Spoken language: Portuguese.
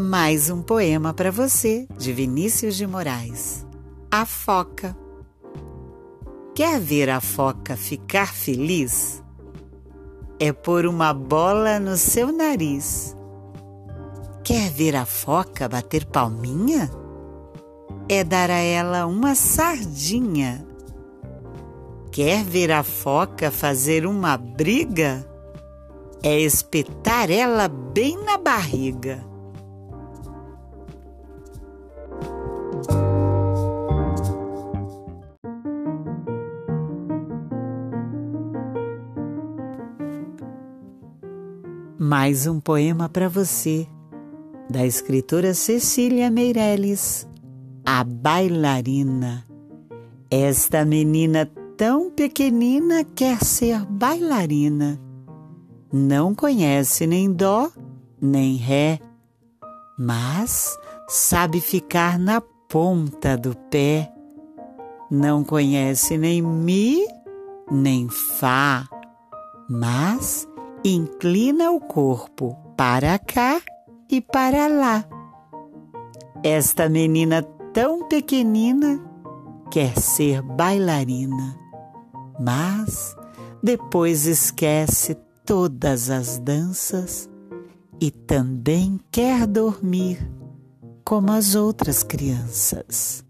Mais um poema para você, de Vinícius de Moraes. A Foca. Quer ver a foca ficar feliz? É pôr uma bola no seu nariz. Quer ver a foca bater palminha? É dar a ela uma sardinha. Quer ver a foca fazer uma briga? É espetar ela bem na barriga. Mais um poema para você, da escritora Cecília Meirelles, A Bailarina. Esta menina tão pequenina quer ser bailarina. Não conhece nem dó, nem ré, mas sabe ficar na ponta do pé. Não conhece nem mi, nem fá, mas inclina o corpo para cá e para lá. Esta menina tão pequenina quer ser bailarina, mas depois esquece todas as danças e também quer dormir como as outras crianças.